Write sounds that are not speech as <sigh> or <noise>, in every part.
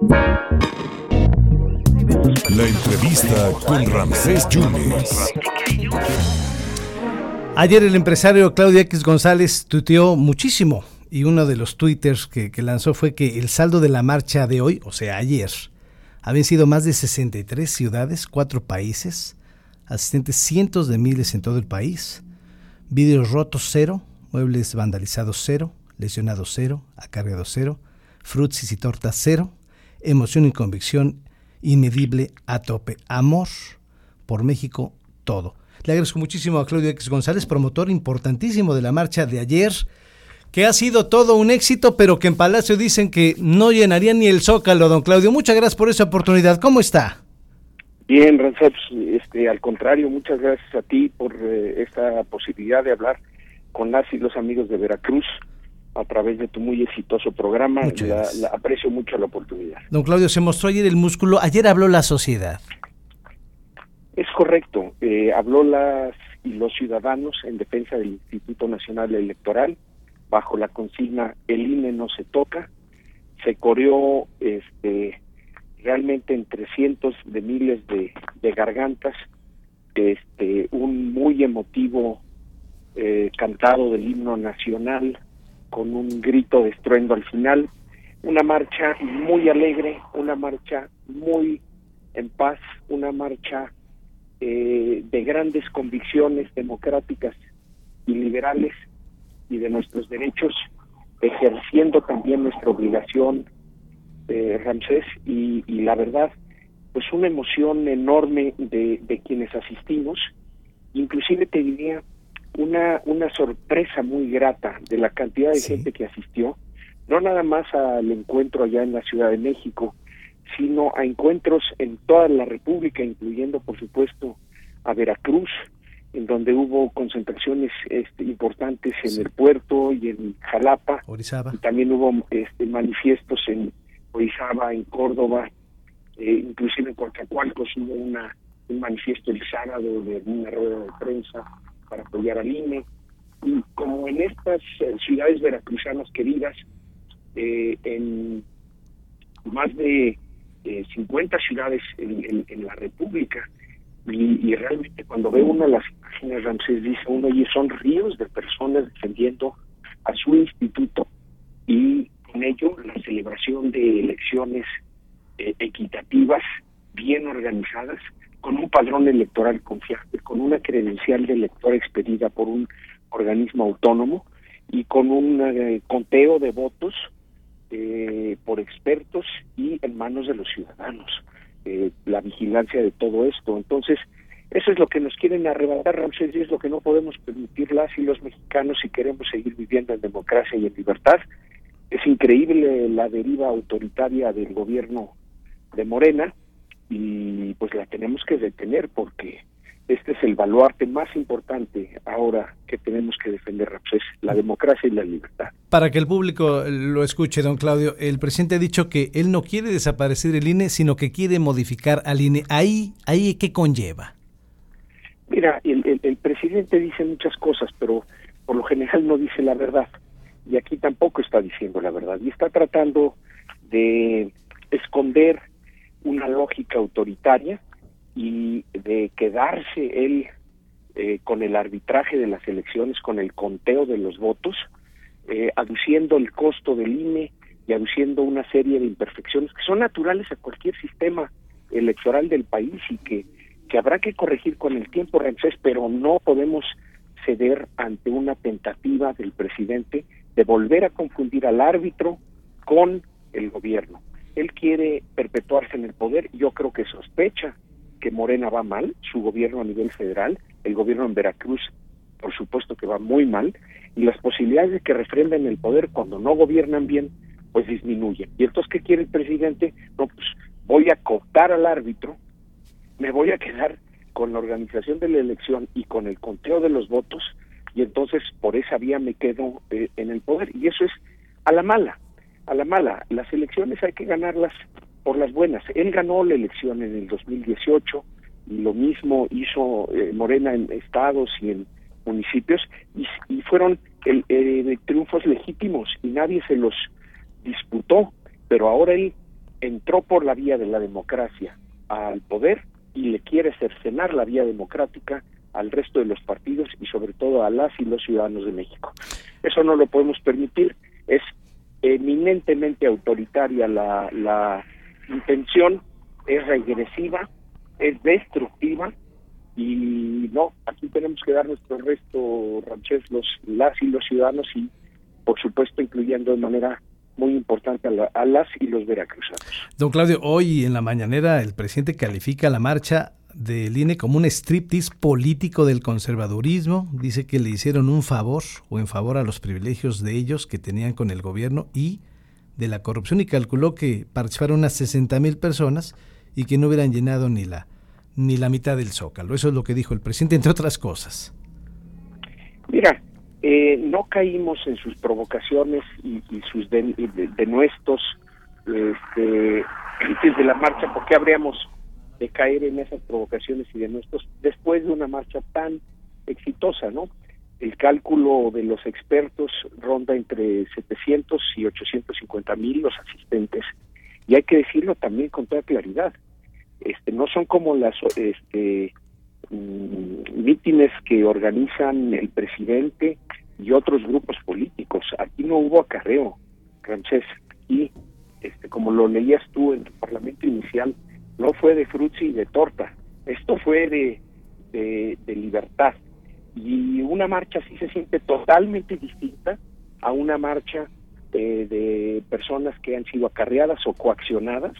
La entrevista con Ramsés Yunes. Ayer el empresario Claudio X González tuiteó muchísimo y uno de los twitters que, lanzó fue que el saldo de la marcha de hoy, o sea, ayer, habían sido más de 63 ciudades, cuatro países, asistentes cientos de miles en todo el país, vídeos rotos cero, muebles vandalizados cero, lesionados cero, acarreados cero, frutsis y tortas cero, emoción y convicción inmedible a tope, amor por México, todo. Le agradezco muchísimo a Claudio X González, promotor importantísimo de la marcha de ayer, que ha sido todo un éxito, pero que en Palacio dicen que no llenaría ni el zócalo, don Claudio. Muchas gracias por esa oportunidad. ¿Cómo está? Bien, Rancés, este, al contrario, muchas gracias a ti por eh, esta posibilidad de hablar con las y los amigos de Veracruz a través de tu muy exitoso programa. La, la, aprecio mucho la oportunidad. Don Claudio, se mostró ayer el músculo, ayer habló la sociedad. Es correcto, eh, habló las y los ciudadanos en defensa del Instituto Nacional Electoral bajo la consigna el INE no se toca. Se coreó este, realmente entre cientos de miles de, de gargantas este, un muy emotivo eh, cantado del himno nacional con un grito de estruendo al final, una marcha muy alegre, una marcha muy en paz, una marcha eh, de grandes convicciones democráticas y liberales y de nuestros derechos, ejerciendo también nuestra obligación, eh, Ramsés, y, y, la verdad, pues una emoción enorme de, de quienes asistimos, inclusive te diría una, una sorpresa muy grata de la cantidad de sí. gente que asistió, no nada más al encuentro allá en la Ciudad de México, sino a encuentros en toda la República, incluyendo, por supuesto, a Veracruz, en donde hubo concentraciones este, importantes en sí. el puerto y en Jalapa. Orizaba. Y también hubo este, manifiestos en Orizaba, en Córdoba, eh, inclusive en Coatzacoalcos hubo una, un manifiesto el sábado de una rueda de prensa para apoyar al INE. Y como en estas eh, ciudades veracruzanas queridas, eh, en más de eh, 50 ciudades en, en, en la República, y, y, realmente cuando ve uno las imágenes, Ramsés dice uno, y son ríos de personas defendiendo a su instituto y con ello la celebración de elecciones eh, equitativas, bien organizadas, con un padrón electoral confiable, con una credencial de elector expedida por un organismo autónomo y con un eh, conteo de votos eh, por expertos y en manos de los ciudadanos eh, la vigilancia de todo esto. Entonces, eso es lo que nos quieren arrebatar, Ramsés, y es lo que no podemos permitir las y los mexicanos si queremos seguir viviendo en democracia y en libertad. Es increíble la deriva autoritaria del gobierno de Morena y pues la tenemos que detener porque este es el baluarte más importante ahora que tenemos que defender, Ramsés, la democracia y la libertad. Para que el público lo escuche, don Claudio, el presidente ha dicho que él no quiere desaparecer el INE, sino que quiere modificar al INE. ¿Ahí, ahí qué conlleva? Mira, el, el, el presidente dice muchas cosas, pero por lo general no dice la verdad. Y aquí tampoco está diciendo la verdad. Y está tratando de esconder una lógica autoritaria y de quedarse él eh, con el arbitraje de las elecciones, con el conteo de los votos, eh, aduciendo el costo del INE y aduciendo una serie de imperfecciones que son naturales a cualquier sistema electoral del país y que, que habrá que corregir con el tiempo, Ramsés, pero no podemos ceder ante una tentativa del presidente de volver a confundir al árbitro con el gobierno. Él quiere perpetuarse en el poder, yo creo que sospecha que Morena va mal, su gobierno a nivel federal, el gobierno en Veracruz, por supuesto que va muy mal, y las posibilidades de que refrenden el poder cuando no gobiernan bien, pues disminuyen. ¿Y entonces qué quiere el presidente? No, pues voy a cooptar al árbitro, me voy a quedar con la organización de la elección y con el conteo de los votos, y entonces por esa vía me quedo eh, en el poder. Y eso es a la mala, a la mala. Las elecciones hay que ganarlas por las buenas. Él ganó la elección en el 2018 y lo mismo hizo eh, Morena en estados y en municipios y, y fueron el, eh, triunfos legítimos y nadie se los disputó, pero ahora él entró por la vía de la democracia al poder y le quiere cercenar la vía democrática al resto de los partidos y sobre todo a las y los ciudadanos de México. Eso no lo podemos permitir. Es eminentemente autoritaria la, la intención, es regresiva, es destructiva y no, aquí tenemos que dar nuestro resto, Ramsés, los, las y los ciudadanos y por supuesto incluyendo de manera muy importante a, las y los veracruzanos. Don Claudio, hoy en la mañanera el presidente califica la marcha del INE como un striptease político del conservadurismo. Dice que le hicieron un favor o en favor a los privilegios de ellos que tenían con el gobierno y de la corrupción y calculó que participaron unas 60 mil personas y que no hubieran llenado ni la ni la mitad del zócalo. Eso es lo que dijo el presidente, entre otras cosas. Mira, eh, no caímos en sus provocaciones y, sus denuestos este, <clears throat> de la marcha, porque habríamos de caer en esas provocaciones y denuestos después de una marcha tan exitosa, ¿no? El cálculo de los expertos ronda entre 700 y 850 mil los asistentes y hay que decirlo también con toda claridad. Este, no son como las este, mm, mítines que organizan el presidente y otros grupos políticos. Aquí no hubo acarreo, francés. Y este, como lo leías tú en tu parlamento inicial, no fue de frutzi y de torta. Esto fue de, de, libertad. Y una marcha sí se siente totalmente distinta a una marcha de, de personas que han sido acarreadas o coaccionadas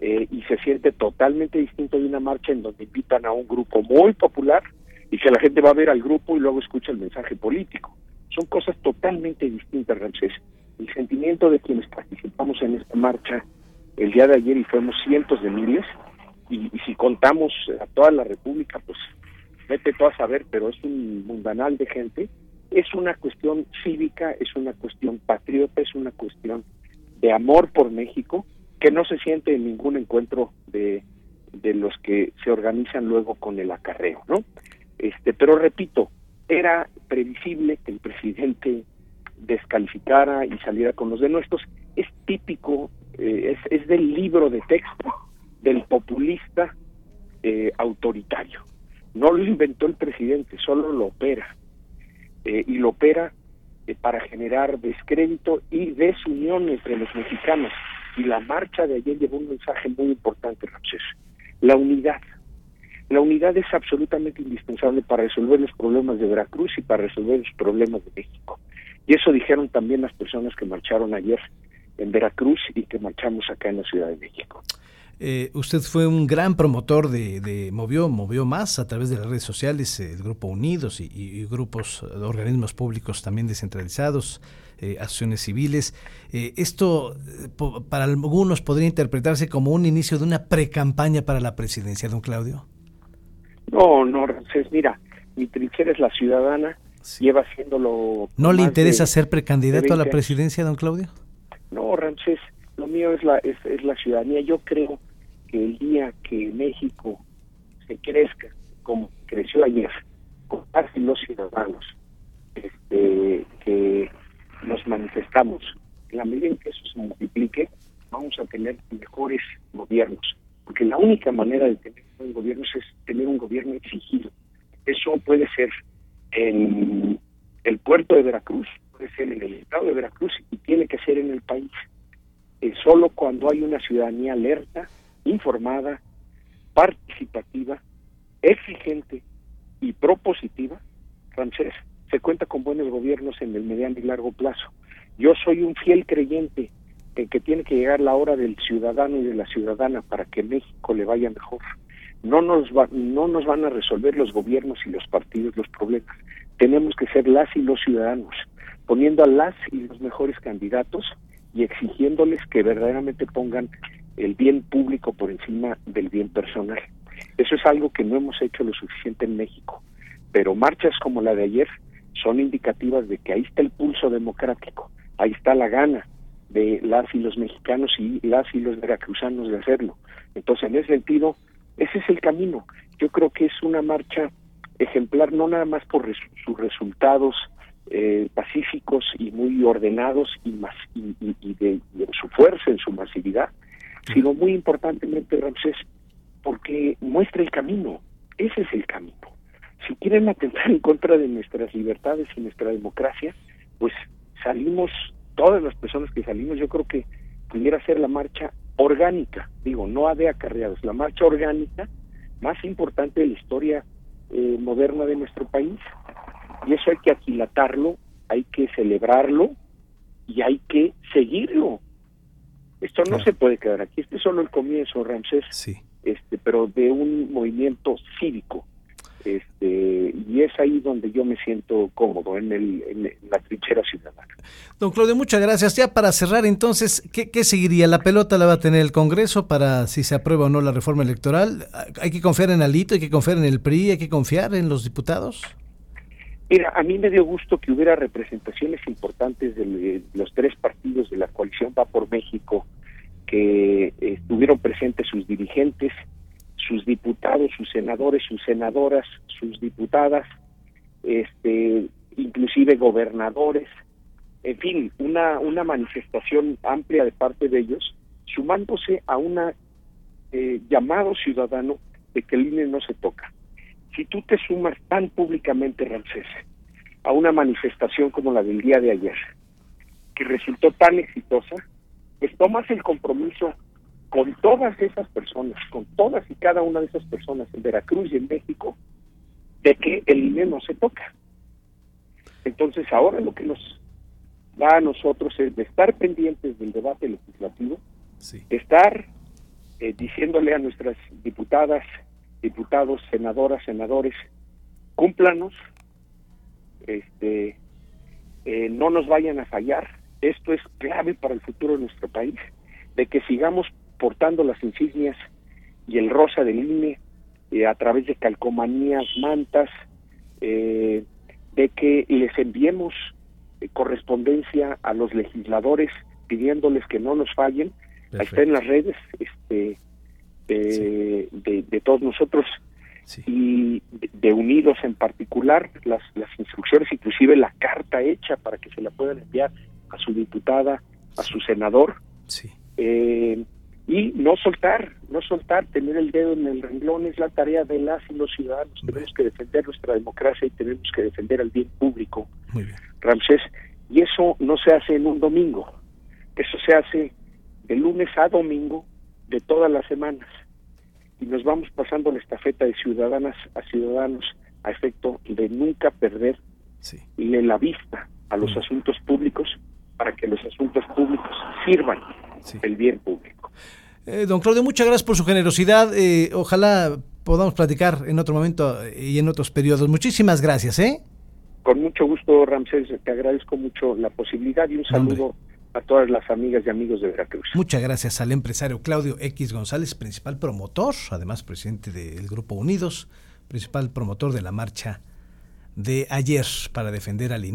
eh, y se siente totalmente distinto de una marcha en donde invitan a un grupo muy popular y que la gente va a ver al grupo y luego escucha el mensaje político. Son cosas totalmente distintas, Ramsés. El sentimiento de quienes participamos en esta marcha el día de ayer y fuimos cientos de miles, y, si contamos a toda la República, pues vete todo a saber, pero es un mundanal de gente, es una cuestión cívica, es una cuestión patriota, es una cuestión de amor por México, que no se siente en ningún encuentro de, de los que se organizan luego con el acarreo, ¿no? Este, pero repito, era previsible que el presidente descalificara y saliera con los de nuestros. Es típico, eh, es, es, del libro de texto del populista eh, autoritario. No lo inventó el presidente, solo lo opera. Eh, y lo opera para generar descrédito y desunión entre los mexicanos y la marcha de ayer llevó un mensaje muy importante, Ramsés. La unidad. La unidad es absolutamente indispensable para resolver los problemas de Veracruz y para resolver los problemas de México. Y eso dijeron también las personas que marcharon ayer en Veracruz y que marchamos acá en la Ciudad de México. Eh, usted fue un gran promotor de, movió movió más a través de las redes sociales el grupo Unidos y, grupos organismos públicos también descentralizados eh, acciones civiles. Eh, esto para algunos podría interpretarse como un inicio de una pre-campaña para la presidencia don Claudio. No no mira mi trinchera es la ciudadana lleva haciéndolo no le interesa ser precandidato a la presidencia don Claudio no Ramsés lo mío es la es, es la ciudadanía yo creo que el día que México se crezca como creció ayer, con los ciudadanos este, que nos manifestamos, en la medida en que eso se multiplique, vamos a tener mejores gobiernos, porque la única manera de tener un gobierno es tener un gobierno exigido. Eso puede ser en el puerto de Veracruz, puede ser en el estado de Veracruz tiene que ser en el país. Eh, solo cuando hay una ciudadanía alerta, informada, participativa, exigente y propositiva, francés, se cuenta con buenos gobiernos en el mediano y largo plazo. Yo soy un fiel creyente en que tiene que llegar la hora del ciudadano y de la ciudadana para que México le vaya mejor. No nos, va, no nos van a resolver los gobiernos y los partidos los problemas. Tenemos que ser las y los ciudadanos, poniendo a las y los mejores candidatos y exigiéndoles que verdaderamente pongan el bien público por encima del bien personal. Eso es algo que no hemos hecho lo suficiente en México, pero marchas como la de ayer son indicativas de que ahí está el pulso democrático, ahí está la gana de las y los mexicanos y las y los veracruzanos de hacerlo. Entonces, en ese sentido, ese es el camino. Yo creo que es una marcha ejemplar no nada más por sus resultados eh, pacíficos y muy ordenados y, más, y, de, su fuerza, en su masividad, sino muy importantemente, Ramsés, porque muestra el camino. Ese es el camino. Si quieren atentar en contra de nuestras libertades y nuestra democracia, pues salimos, todas las personas que salimos, yo creo que pudiera ser la marcha orgánica, digo, no de acarreados, la marcha orgánica más importante de la historia eh, moderna de nuestro país. Y eso hay que aquilatarlo, hay que celebrarlo y hay que seguirlo. Esto no se puede quedar aquí. Este es solo el comienzo, Ramsés, sí. este, pero de un movimiento cívico. Este, y es ahí donde yo me siento cómodo, en, el, en la trinchera ciudadana. Don Claudio, muchas gracias. Ya para cerrar, entonces, ¿qué, ¿qué, seguiría? ¿La pelota la va a tener el Congreso para si se aprueba o no la reforma electoral? ¿Hay que confiar en Alito, hay que confiar en el PRI, hay que confiar en los diputados? Mira, a mí me dio gusto que hubiera representaciones importantes de los tres partidos de la coalición Va por México, que estuvieron presentes sus dirigentes, sus diputados, sus senadores, sus senadoras, sus diputadas, este, inclusive gobernadores, en fin, una, una manifestación amplia de parte de ellos, sumándose a una eh, llamado ciudadano de que el INE no se toca si tú te sumas tan públicamente, Ramsés, a una manifestación como la del día de ayer, que resultó tan exitosa, pues tomas el compromiso con todas esas personas, con todas y cada una de esas personas en Veracruz y en México, de que el INE no se toca. Entonces ahora lo que nos da a nosotros es de estar pendientes del debate legislativo, sí. estar eh, diciéndole a nuestras diputadas diputados, senadoras, senadores, cúmplanos, este, eh, no nos vayan a fallar. Esto es clave para el futuro de nuestro país, de que sigamos portando las insignias y el rosa del INE eh, a través de calcomanías, mantas, eh, de que les enviemos correspondencia a los legisladores pidiéndoles que no nos fallen. Perfecto. Ahí está en las redes, este, de, sí. de, de, todos nosotros sí. y de, de, Unidos en particular, las, las instrucciones, inclusive la carta hecha para que se la puedan enviar a su diputada, a su senador. Eh, y no soltar, no soltar, tener el dedo en el renglón es la tarea de las y los ciudadanos. Tenemos que defender nuestra democracia y tenemos que defender el bien público, Muy bien. Ramsés. Y eso no se hace en un domingo, eso se hace de lunes a domingo de todas las semanas y nos vamos pasando la estafeta de ciudadanas a ciudadanos a efecto de nunca perder sí. la vista a los mm. asuntos públicos para que los asuntos públicos sirvan sí. el bien público. Eh, don Claudio, muchas gracias por su generosidad. Eh, ojalá podamos platicar en otro momento y en otros periodos. Muchísimas gracias. ¿eh? Con mucho gusto, Ramsés. Te agradezco mucho la posibilidad y un saludo. Hombre a todas las amigas y amigos de Veracruz. Muchas gracias al empresario Claudio X González, principal promotor, además presidente del Grupo Unidos, principal promotor de la marcha de ayer para defender al